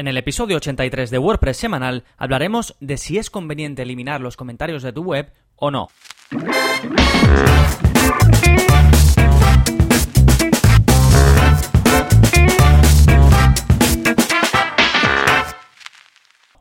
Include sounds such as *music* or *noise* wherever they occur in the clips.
En el episodio 83 de WordPress semanal hablaremos de si es conveniente eliminar los comentarios de tu web o no.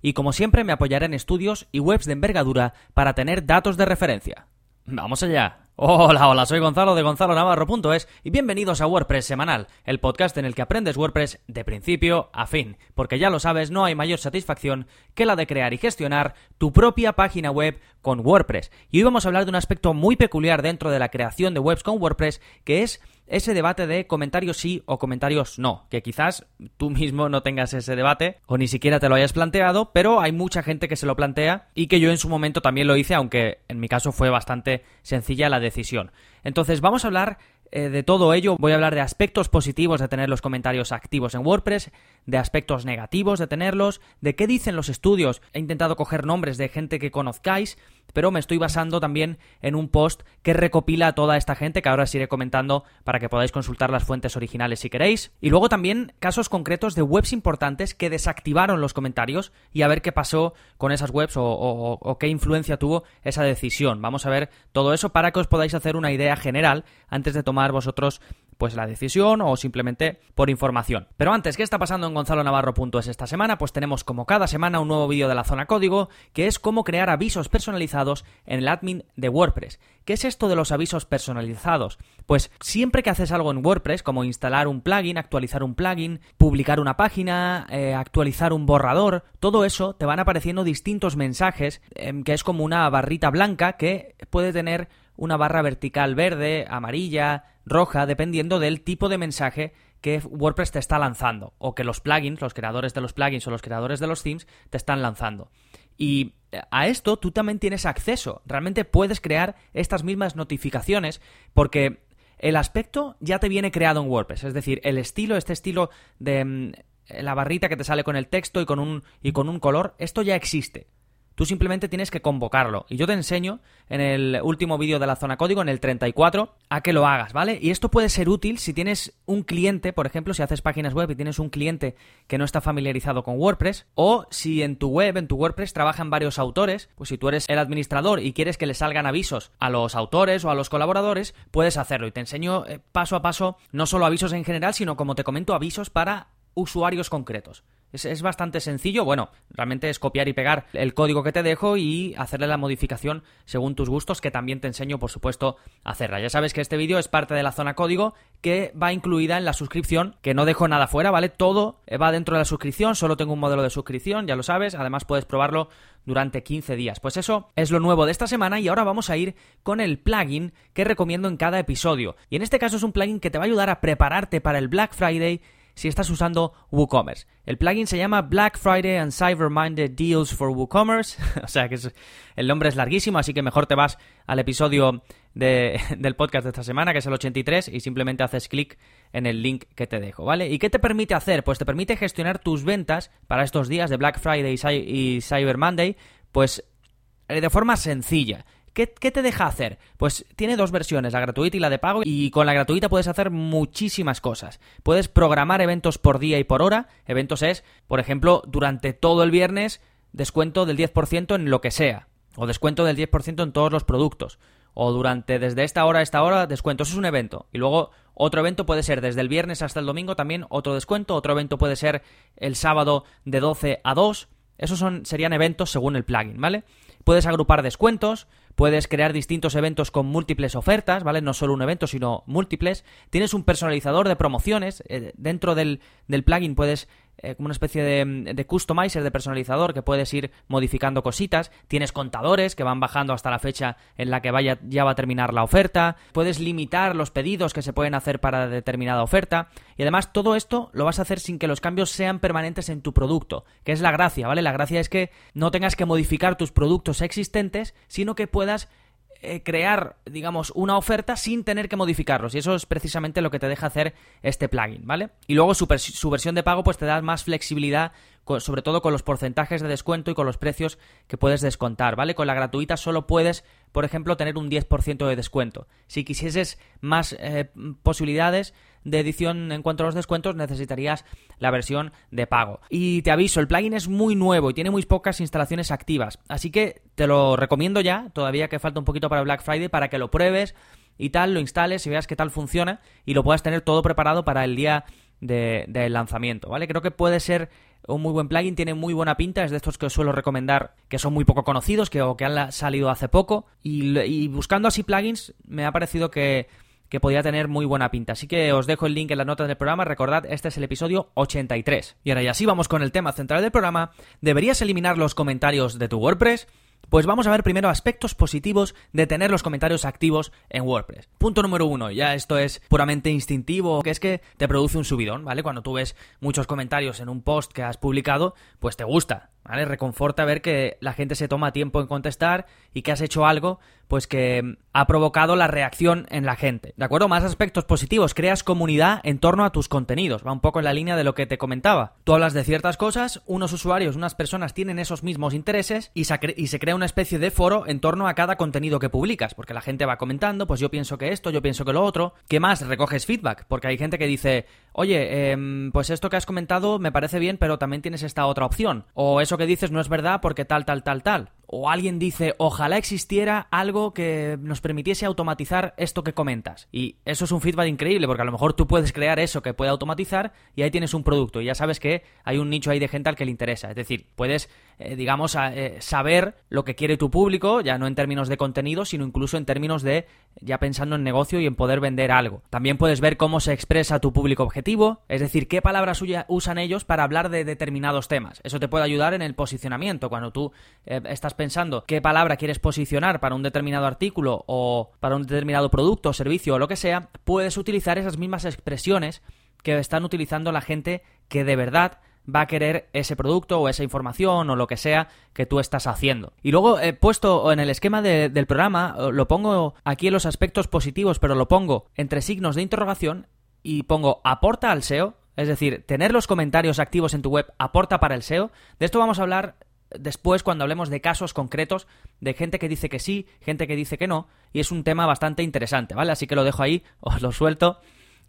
Y como siempre me apoyaré en estudios y webs de envergadura para tener datos de referencia. ¡Vamos allá! Hola, hola, soy Gonzalo de Gonzalo Navarro.es y bienvenidos a WordPress Semanal, el podcast en el que aprendes WordPress de principio a fin, porque ya lo sabes, no hay mayor satisfacción que la de crear y gestionar tu propia página web con WordPress. Y hoy vamos a hablar de un aspecto muy peculiar dentro de la creación de webs con WordPress, que es ese debate de comentarios sí o comentarios no, que quizás tú mismo no tengas ese debate o ni siquiera te lo hayas planteado, pero hay mucha gente que se lo plantea y que yo en su momento también lo hice, aunque en mi caso fue bastante sencilla la decisión. Entonces vamos a hablar eh, de todo ello voy a hablar de aspectos positivos de tener los comentarios activos en WordPress, de aspectos negativos de tenerlos, de qué dicen los estudios. He intentado coger nombres de gente que conozcáis, pero me estoy basando también en un post que recopila a toda esta gente que ahora os iré comentando para que podáis consultar las fuentes originales si queréis. Y luego también casos concretos de webs importantes que desactivaron los comentarios y a ver qué pasó con esas webs o, o qué influencia tuvo esa decisión. Vamos a ver todo eso para que os podáis hacer una idea general antes de tomar vosotros pues la decisión o simplemente por información. Pero antes, ¿qué está pasando en Gonzalo Navarro.es esta semana? Pues tenemos como cada semana un nuevo vídeo de la zona código, que es cómo crear avisos personalizados en el admin de WordPress. ¿Qué es esto de los avisos personalizados? Pues siempre que haces algo en WordPress, como instalar un plugin, actualizar un plugin, publicar una página, eh, actualizar un borrador, todo eso te van apareciendo distintos mensajes, em, que es como una barrita blanca que puede tener una barra vertical verde, amarilla, roja, dependiendo del tipo de mensaje que WordPress te está lanzando, o que los plugins, los creadores de los plugins o los creadores de los themes te están lanzando. Y a esto tú también tienes acceso. Realmente puedes crear estas mismas notificaciones porque el aspecto ya te viene creado en WordPress. Es decir, el estilo, este estilo de mm, la barrita que te sale con el texto y con un, y con un color, esto ya existe. Tú simplemente tienes que convocarlo. Y yo te enseño en el último vídeo de la zona código, en el 34, a que lo hagas, ¿vale? Y esto puede ser útil si tienes un cliente, por ejemplo, si haces páginas web y tienes un cliente que no está familiarizado con WordPress, o si en tu web, en tu WordPress, trabajan varios autores, pues si tú eres el administrador y quieres que le salgan avisos a los autores o a los colaboradores, puedes hacerlo. Y te enseño eh, paso a paso, no solo avisos en general, sino como te comento, avisos para usuarios concretos. Es, bastante sencillo, bueno, realmente es copiar y pegar el código que te dejo y hacerle la modificación según tus gustos, que también te enseño, por supuesto, a hacerla. Ya sabes que este vídeo es parte de la zona código que va incluida en la suscripción, que no dejo nada fuera, ¿vale? Todo va dentro de la suscripción, solo tengo un modelo de suscripción, ya lo sabes, además puedes probarlo durante 15 días. Pues eso es lo nuevo de esta semana y ahora vamos a ir con el plugin que recomiendo en cada episodio. Y en este caso es un plugin que te va a ayudar a prepararte para el Black Friday si estás usando WooCommerce. El plugin se llama Black Friday and Cyber Minded Deals for WooCommerce, *laughs* o sea que el nombre es larguísimo, así que mejor te vas al episodio *laughs* del podcast de esta semana, que es el 83, y simplemente haces clic en el link que te dejo, ¿vale? ¿Y qué te permite hacer? Pues te permite gestionar tus ventas para estos días de Black Friday y Cyber Monday, pues eh, de forma sencilla. ¿Qué, te deja hacer? Pues tiene dos versiones, la gratuita y la de pago, y con la gratuita puedes hacer muchísimas cosas. Puedes programar eventos por día y por hora. Eventos es, por ejemplo, durante todo el viernes, descuento del 10% en lo que sea, o descuento del 10% en todos los productos, o durante desde esta hora a esta hora, descuento. Eso es un evento. Y luego otro evento puede ser desde el viernes hasta el domingo también otro descuento. Otro evento puede ser el sábado de 12 a 2. Esos son, serían eventos según el plugin, ¿vale? Puedes agrupar descuentos, puedes crear distintos eventos con múltiples ofertas, ¿vale? No solo un evento, sino múltiples. Tienes un personalizador de promociones. Eh, dentro del, del plugin puedes eh, como una especie de, de, customizer, de personalizador que puedes ir modificando cositas. Tienes contadores que van bajando hasta la fecha en la que vaya, ya va a terminar la oferta. Puedes limitar los pedidos que se pueden hacer para determinada oferta. Y además todo esto lo vas a hacer sin que los cambios sean permanentes en tu producto, que es la gracia, ¿vale? La gracia es que no tengas que modificar tus productos existentes, sino que puedas eh, crear, digamos, una oferta sin tener que modificarlos. Y eso es precisamente lo que te deja hacer este plugin, ¿vale? Y luego su, su versión de pago pues te da más flexibilidad, sobre todo con los porcentajes de descuento y con los precios que puedes descontar, ¿vale? Con la gratuita solo puedes por ejemplo, tener un 10% de descuento. Si quisieses más eh, posibilidades de edición en cuanto a los descuentos, necesitarías la versión de pago. Y te aviso, el plugin es muy nuevo y tiene muy pocas instalaciones activas, así que te lo recomiendo ya, todavía que falta un poquito para Black Friday, para que lo pruebes y tal, lo instales y veas qué tal funciona y lo puedas tener todo preparado para el día de, lanzamiento, ¿vale? Creo que puede ser un muy buen plugin, tiene muy buena pinta, es de estos que os suelo recomendar que son muy poco conocidos, que, o que han salido hace poco, y, buscando así plugins me ha parecido que, que podía tener muy buena pinta. Así que os dejo el link en la nota del programa, recordad, este es el episodio 83. Y ahora ya sí vamos con el tema central del programa, ¿deberías eliminar los comentarios de tu WordPress? Pues vamos a ver primero aspectos positivos de tener los comentarios activos en WordPress. Punto número uno, ya esto es puramente instintivo, que es que te produce un subidón, ¿vale? Cuando tú ves muchos comentarios en un post que has publicado, pues te gusta, ¿vale? Reconforta ver que la gente se toma tiempo en contestar y que has hecho algo, pues que ha provocado la reacción en la gente. ¿De acuerdo? Más aspectos positivos. Creas comunidad en torno a tus contenidos. Va un poco en la línea de lo que te comentaba. Tú hablas de ciertas cosas, unos usuarios, unas personas tienen esos mismos intereses y se, y se crea una especie de foro en torno a cada contenido que publicas. Porque la gente va comentando, pues yo pienso que esto, yo pienso que lo otro. ¿Qué más? Recoges feedback. Porque hay gente que dice, oye, em, pues esto que has comentado me parece bien, pero también tienes esta otra opción. O eso que dices no es verdad porque tal, tal, tal, tal. O alguien dice, ojalá existiera algo que nos permitiese automatizar esto que comentas. Y eso es un feedback increíble, porque a lo mejor tú puedes crear eso que puede automatizar y ahí tienes un producto. Y ya sabes que hay un nicho ahí de gente al que le interesa. Es decir, puedes, eh, digamos, eh, saber lo que quiere tu público, ya no en términos de contenido, sino incluso en términos de ya pensando en negocio y en poder vender algo. También puedes ver cómo se expresa tu público objetivo, es decir, qué palabras usan ellos para hablar de determinados temas. Eso te puede ayudar en el posicionamiento. Cuando tú eh, estás pensando qué palabra quieres posicionar para un determinado artículo o para un determinado producto, servicio o lo que sea, puedes utilizar esas mismas expresiones que están utilizando la gente que de verdad va a querer ese producto o esa información o lo que sea que tú estás haciendo. Y luego he puesto en el esquema del programa, lo pongo aquí en los aspectos positivos, pero lo pongo entre signos de interrogación y pongo aporta al SEO, es decir, tener los comentarios activos en tu web aporta para el SEO. De esto vamos a hablar después cuando hablemos de casos concretos de gente que dice que sí, gente que dice que no, y es un tema bastante interesante, ¿vale? Así que lo dejo ahí, os lo suelto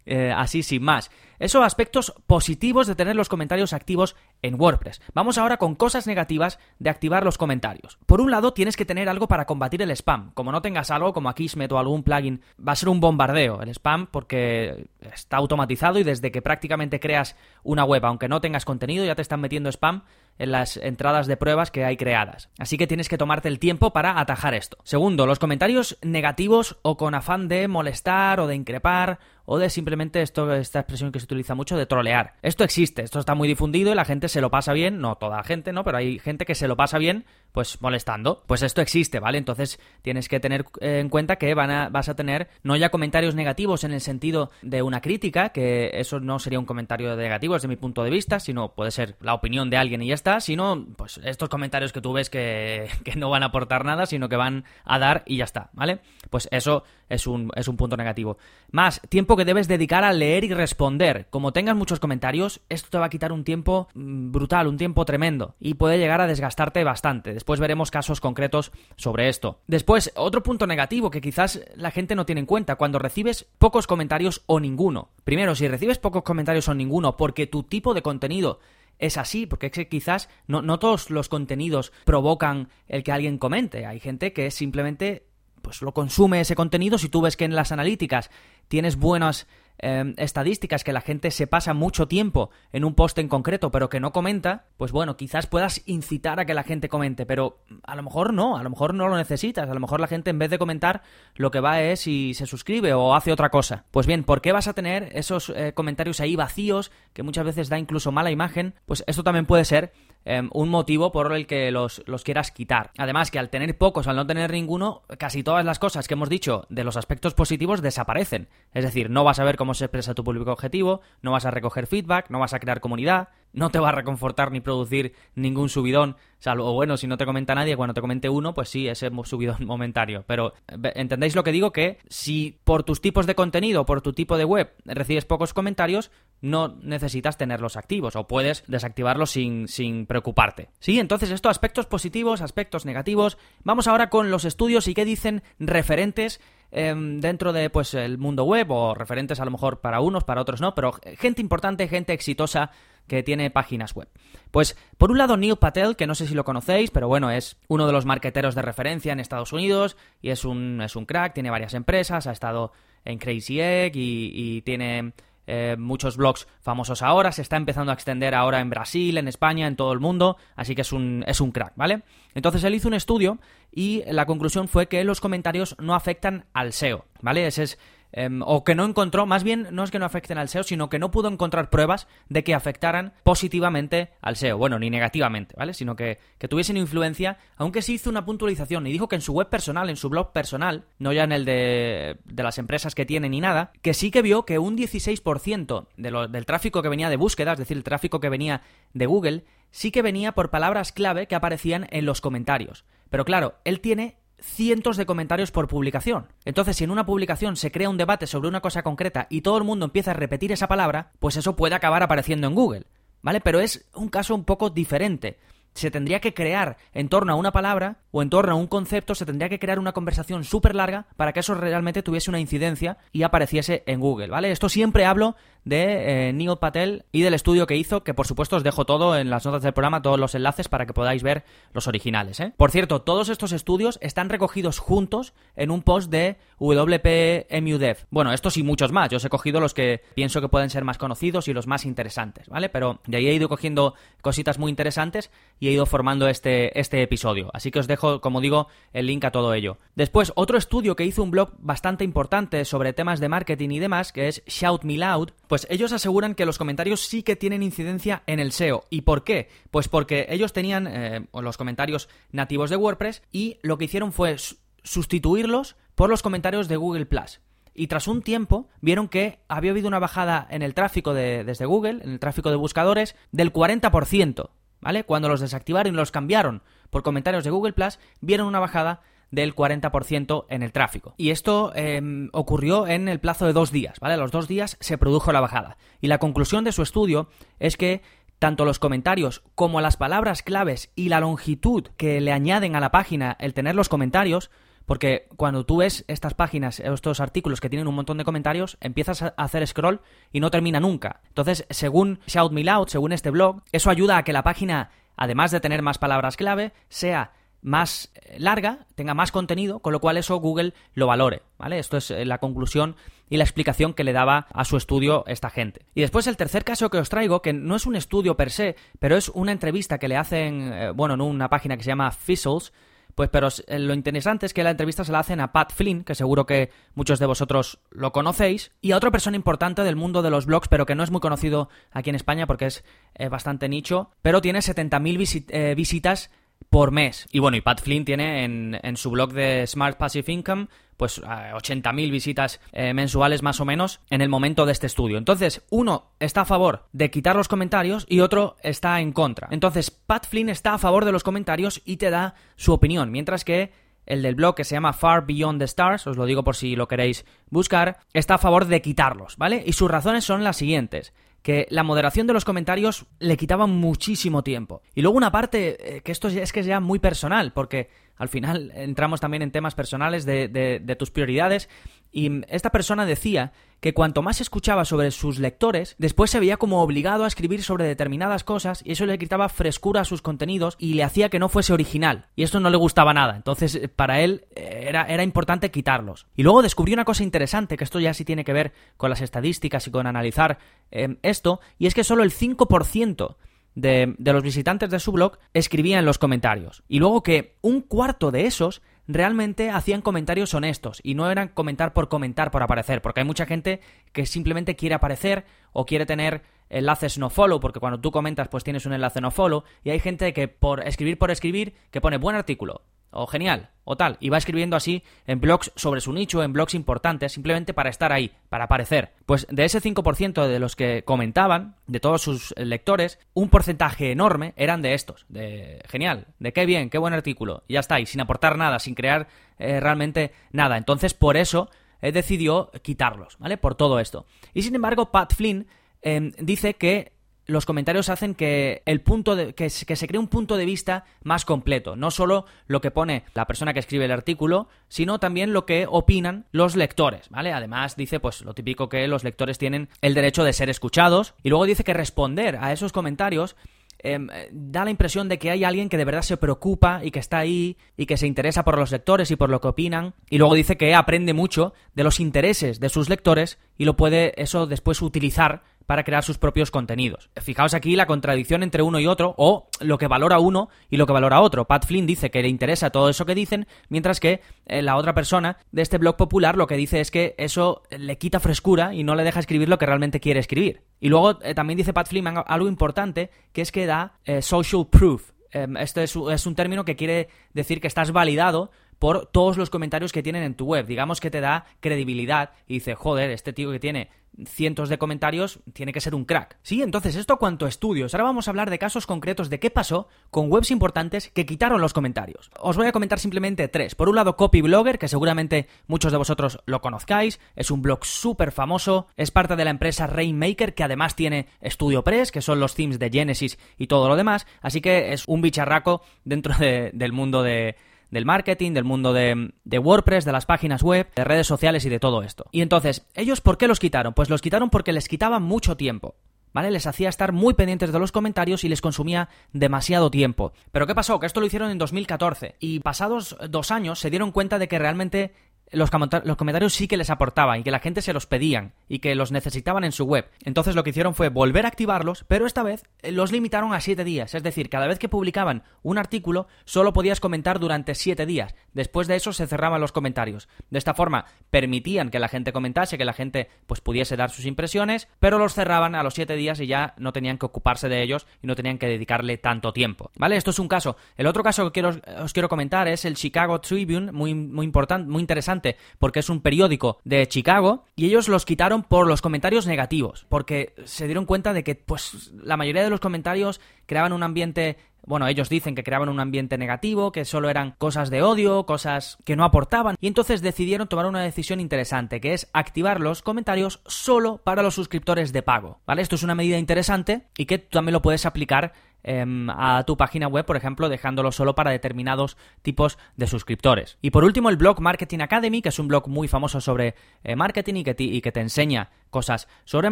eh, así sin más. Esos aspectos positivos de tener los comentarios activos en WordPress. Vamos ahora con cosas negativas de activar los comentarios. Por un lado, tienes que tener algo para combatir el spam. Como no tengas algo como Akismet o algún plugin, va a ser un bombardeo el spam porque está automatizado y desde que prácticamente creas una web, aunque no tengas contenido, ya te están metiendo spam en las entradas de pruebas que hay creadas. Así que tienes que tomarte el tiempo para atajar esto. Segundo, los comentarios negativos o con afán de molestar o de increpar o de simplemente esto, esta expresión que se utiliza mucho de trolear. Esto existe, esto está muy difundido y la gente se lo pasa bien, no toda la gente, ¿no? Pero hay gente que se lo pasa bien, pues molestando. Pues esto existe, ¿vale? Entonces tienes que tener en cuenta que van a, vas a tener no ya comentarios negativos en el sentido de una crítica, que eso no sería un comentario negativo desde mi punto de vista, sino puede ser la opinión de alguien y ya está, sino pues estos comentarios que tú ves que, *laughs* que no van a aportar nada, sino que van a dar y ya está, ¿vale? Pues eso es un, es un punto negativo. Más, tiempo que debes dedicar a leer y responder. Como tengas muchos comentarios, esto te va a quitar un tiempo mm, brutal, un tiempo tremendo, y puede llegar a desgastarte bastante. Después veremos casos concretos sobre esto. Después, otro punto negativo que quizás la gente no tiene en cuenta, cuando recibes pocos comentarios o ninguno. Primero, si recibes pocos comentarios o ninguno porque tu tipo de contenido es así, porque es que quizás no, no, todos los contenidos provocan el que alguien comente. Hay gente que simplemente pues lo consume ese contenido. Si tú ves que en las analíticas tienes buenas em, estadísticas, que la gente se pasa mucho tiempo en un post en concreto, pero que no comenta, pues bueno, quizás puedas incitar a que la gente comente, pero a lo mejor no, a lo mejor no lo necesitas, a lo mejor la gente en vez de comentar lo que va es si se suscribe o hace otra cosa. Pues bien, ¿por qué vas a tener esos eh, comentarios ahí vacíos, que muchas veces da incluso mala imagen? Pues esto también puede ser Em, un motivo por el que los, los, quieras quitar. Además que al tener pocos, al no tener ninguno, casi todas las cosas que hemos dicho de los aspectos positivos desaparecen. Es decir, no vas a ver cómo se expresa tu público objetivo, no vas a recoger feedback, no vas a crear comunidad, no te va a reconfortar ni producir ningún subidón, salvo, bueno, si no te comenta nadie, cuando te comente uno, pues sí, ese subidón *laughs* momentario. Pero, ¿entendéis lo que digo? Que si por tus tipos de contenido, por tu tipo de web, recibes pocos comentarios, no necesitas tenerlos activos o puedes desactivarlos sin, sin preocuparte. Sí, entonces esto, aspectos positivos, aspectos negativos. Vamos ahora con los estudios y qué dicen referentes Em, dentro de pues el mundo web o referentes a lo mejor para unos, para otros no, pero gente importante, gente exitosa que tiene páginas web. Pues por un lado Neil Patel, que no sé si lo conocéis, pero bueno, es uno de los marqueteros de referencia en Estados Unidos y es un, es un crack, tiene varias empresas, ha estado en Crazy Egg y tiene eh, muchos blogs famosos ahora, se está empezando a extender ahora en Brasil, en España, en todo el mundo, así que es un, es un crack, ¿vale? Entonces él hizo un estudio y la conclusión fue que los comentarios no afectan al SEO, ¿vale? Ese es Em, o que no encontró, más bien no es que no afecten al SEO, sino que no pudo encontrar pruebas de que afectaran positivamente al SEO, bueno, ni negativamente, ¿vale? Sino que, que tuviesen influencia, aunque sí hizo una puntualización y dijo que en su web personal, en su blog personal, no ya en el de, de las empresas que tiene ni nada, que sí que vio que un 16% de del tráfico que venía de búsqueda, es decir, el tráfico que venía de Google, sí que venía por palabras clave que aparecían en los comentarios. Pero claro, él tiene cientos de comentarios por publicación. Entonces, si en una publicación se crea un debate sobre una cosa concreta y todo el mundo empieza a repetir esa palabra, pues eso puede acabar apareciendo en Google. ¿Vale? Pero es un caso un poco diferente se tendría que crear en torno a una palabra o en torno a un concepto, se tendría que crear una conversación súper larga para que eso realmente tuviese una incidencia y apareciese en Google, ¿vale? Esto siempre hablo de eh, Neil Patel y del estudio que hizo, que por supuesto os dejo todo en las notas del programa, todos los enlaces para que podáis ver los originales, ¿eh? Por cierto, todos estos estudios están recogidos juntos en un post de WPMUDev. Bueno, estos y muchos más, yo os he cogido los que pienso que pueden ser más conocidos y los más interesantes, ¿vale? Pero de ahí he ido cogiendo cositas muy interesantes y he ido formando este, este episodio. Así que os dejo, como digo, el link a todo ello. Después, otro estudio que hizo un blog bastante importante sobre temas de marketing y demás, que es Shout Me Loud, pues ellos aseguran que los comentarios sí que tienen incidencia en el SEO. ¿Y por qué? Pues porque ellos tenían eh, los comentarios nativos de WordPress y lo que hicieron fue sustituirlos por los comentarios de Google Plus. Y tras un tiempo vieron que había habido una bajada en el tráfico de, desde Google, en el tráfico de buscadores, del 40%. ¿vale? Cuando los desactivaron y los cambiaron por comentarios de Google Plus, vieron una bajada del 40% en el tráfico. Y esto em, ocurrió en el plazo de dos días, ¿vale? A los dos días se produjo la bajada. Y la conclusión de su estudio es que tanto los comentarios como las palabras claves y la longitud que le añaden a la página el tener los comentarios porque cuando tú ves estas páginas, estos artículos que tienen un montón de comentarios, empiezas a hacer scroll y no termina nunca. Entonces, según Shout Me Loud, según este blog, eso ayuda a que la página, además de tener más palabras clave, sea más eh, larga, tenga más contenido, con lo cual eso Google lo valore, ¿vale? Esto es eh, la conclusión y la explicación que le daba a su estudio esta gente. Y después el tercer caso que os traigo, que no es un estudio per se, pero es una entrevista que le hacen, eh, bueno, en una página que se llama Fizzles, pues pero lo interesante es que la entrevista se la hacen a Pat Flynn, que seguro que muchos de vosotros lo conocéis, y a otra persona importante del mundo de los blogs, pero que no es muy conocido aquí en España porque es bastante nicho, pero tiene 70.000 eh, visitas por mes. Y bueno, y Pat Flynn tiene en, en su blog de Smart Passive Income pues 80.000 visitas eh, mensuales más o menos en el momento de este estudio. Entonces, uno está a favor de quitar los comentarios y otro está en contra. Entonces, Pat Flynn está a favor de los comentarios y te da su opinión, mientras que el del blog que se llama Far Beyond the Stars, os lo digo por si lo queréis buscar, está a favor de quitarlos, ¿vale? Y sus razones son las siguientes que la moderación de los comentarios le quitaba muchísimo tiempo. Y luego una parte, eh, que esto es que es ya muy personal, porque al final entramos también en temas personales de, de, tus prioridades. Y esta persona decía que cuanto más escuchaba sobre sus lectores, después se veía como obligado a escribir sobre determinadas cosas y eso le quitaba frescura a sus contenidos y le hacía que no fuese original. Y esto no le gustaba nada. Entonces, eh, para él eh, era, era importante quitarlos. Y luego descubrió una cosa interesante, que esto ya sí tiene que ver con las estadísticas y con analizar em, esto, y es que solo el 5% de, los visitantes de su blog escribían en los comentarios. Y luego que un cuarto de esos realmente hacían comentarios honestos y no eran comentar por comentar, por aparecer, porque hay mucha gente que simplemente quiere aparecer o quiere tener enlaces no follow, porque cuando tú comentas pues tienes un enlace no follow, y hay gente que por escribir por escribir, que pone buen artículo, o genial, o tal, y va escribiendo así en blogs sobre su nicho, en blogs importantes, simplemente para estar ahí, para aparecer. Pues de ese 5% de los que comentaban, de todos sus lectores, un porcentaje enorme eran de estos, de genial, de qué bien, qué buen artículo, ya está, y sin aportar nada, sin crear eh, realmente nada. Entonces, por eso eh, decidió quitarlos, ¿vale? Por todo esto. Y sin embargo, Pat Flynn em, dice que los comentarios hacen que el punto de, que, se cree un punto de vista más completo, no solo lo que pone la persona que escribe el artículo, sino también lo que opinan los lectores, ¿vale? Además dice pues lo típico que los lectores tienen el derecho de ser escuchados y luego dice que responder a esos comentarios em, da la impresión de que hay alguien que de verdad se preocupa y que está ahí y que se interesa por los lectores y por lo que opinan. Y luego dice que aprende mucho de los intereses de sus lectores y lo puede eso después utilizar para crear sus propios contenidos. Fijaos aquí la contradicción entre uno y otro, o lo que valora uno y lo que valora otro. Pat Flynn dice que le interesa todo eso que dicen, mientras que eh, la otra persona de este blog popular lo que dice es que eso le quita frescura y no le deja escribir lo que realmente quiere escribir. Y luego eh, también dice Pat Flynn algo importante, que es que da eh, social proof. Este es, es un término que quiere decir que estás validado por todos los comentarios que tienen en tu web. Digamos que te da credibilidad y dice, joder, este tío que tiene cientos de comentarios tiene que ser un crack. Sí, entonces esto cuanto a estudios. Ahora vamos a hablar de casos concretos de qué pasó con webs importantes que quitaron los comentarios. Os voy a comentar simplemente tres. Por un lado, Copyblogger, que seguramente muchos de vosotros lo conozcáis. Es un blog súper famoso. Es parte de la empresa Rainmaker, que además tiene StudioPress, que son los themes de Genesis y todo lo demás. Así que es un bicharraco dentro del mundo de del marketing, del mundo de, WordPress, de las páginas web, de redes sociales y de todo esto. Y entonces, ¿ellos por qué los quitaron? Pues los quitaron porque les quitaba mucho tiempo. ¿Vale? Les hacía estar muy pendientes de los comentarios y les consumía demasiado tiempo. Pero ¿qué pasó? Que esto lo hicieron en 2014 y pasados dos años se dieron cuenta de que realmente los, comentarios sí que les aportaban y que la gente se los pedían y que los necesitaban en su web. Entonces lo que hicieron fue volver a activarlos, pero esta vez eh, los limitaron a 7 días. Es decir, cada vez que publicaban un artículo solo podías comentar durante 7 días. Después de eso se cerraban los comentarios. De esta forma permitían que la gente comentase, que la gente pues pudiese dar sus impresiones, pero los cerraban a los 7 días y ya no tenían que ocuparse de ellos y no tenían que dedicarle tanto tiempo. ¿Vale? Esto es un caso. El otro caso que quiero, os quiero comentar es el Chicago Tribune, muy, muy importante, muy interesante porque es un periódico de Chicago y ellos los quitaron por los comentarios negativos, porque se dieron cuenta de que pues la mayoría de los comentarios creaban un ambiente bueno, ellos dicen que creaban un ambiente negativo, que solo eran cosas de odio, cosas que no aportaban, y entonces decidieron tomar una decisión interesante, que es activar los comentarios solo para los suscriptores de pago, ¿vale? Esto es una medida interesante y que tú también lo puedes aplicar a tu página web, por ejemplo, dejándolo solo para determinados tipos de suscriptores. Y por último, el blog Marketing Academy, que es un blog muy famoso sobre eh, marketing y que, y que te enseña cosas sobre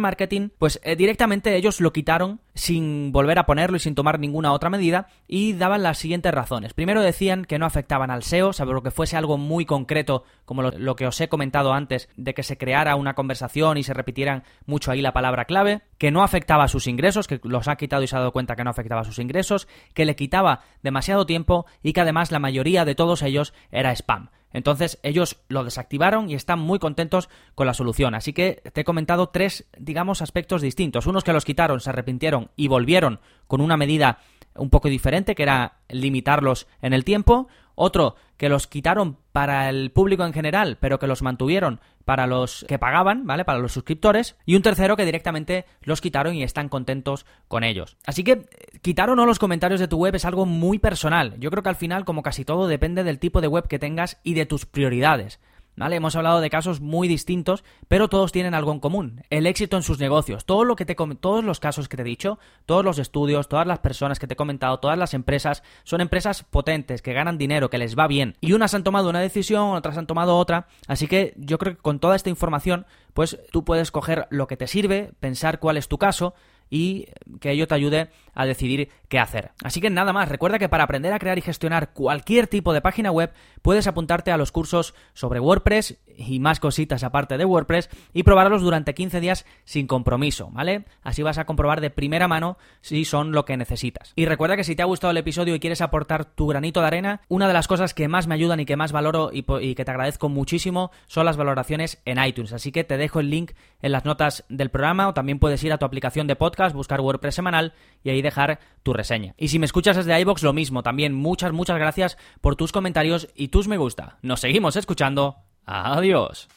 marketing, pues eh, directamente ellos lo quitaron sin volver a ponerlo y sin tomar ninguna otra medida y daban las siguientes razones. Primero decían que no afectaban al SEO, salvo que fuese algo muy concreto como lo, que os he comentado antes, de que se creara una conversación y se repitieran mucho ahí la palabra clave, que no afectaba a sus ingresos, que los ha quitado y se ha dado cuenta que no afectaba a sus ingresos, que le quitaba demasiado tiempo y que además la mayoría de todos ellos era spam. Entonces ellos lo desactivaron y están muy contentos con la solución. Así que te he comentado tres, digamos, aspectos distintos. Unos que los quitaron, se arrepintieron y volvieron con una medida un poco diferente, que era limitarlos en el tiempo. Otro que los quitaron para el público en general, pero que los mantuvieron para los que pagaban, ¿vale? Para los suscriptores. Y un tercero que directamente los quitaron y están contentos con ellos. Así que quitar o no los comentarios de tu web es algo muy personal. Yo creo que al final, como casi todo, depende del tipo de web que tengas y de tus prioridades. ¿Vale? Hemos hablado de casos muy distintos, pero todos tienen algo en común, el éxito en sus negocios. Todo lo que te todos los casos que te he dicho, todos los estudios, todas las personas que te he comentado, todas las empresas, son empresas potentes, que ganan dinero, que les va bien. Y unas han tomado una decisión, otras han tomado otra, así que yo creo que con toda esta información, pues tú puedes coger lo que te sirve, pensar cuál es tu caso, y que ello te ayude a decidir qué hacer. Así que nada más, recuerda que para aprender a crear y gestionar cualquier tipo de página web puedes apuntarte a los cursos sobre WordPress y más cositas aparte de WordPress y probarlos durante 15 días sin compromiso, ¿vale? Así vas a comprobar de primera mano si son lo que necesitas. Y recuerda que si te ha gustado el episodio y quieres aportar tu granito de arena, una de las cosas que más me ayudan y que más valoro y, que te agradezco muchísimo son las valoraciones en iTunes. Así que te dejo el link en las notas del programa o también puedes ir a tu aplicación de podcast buscar WordPress semanal y ahí dejar tu reseña. Y si me escuchas desde iBox, lo mismo. También muchas, muchas gracias por tus comentarios y tus me gusta. Nos seguimos escuchando. Adiós.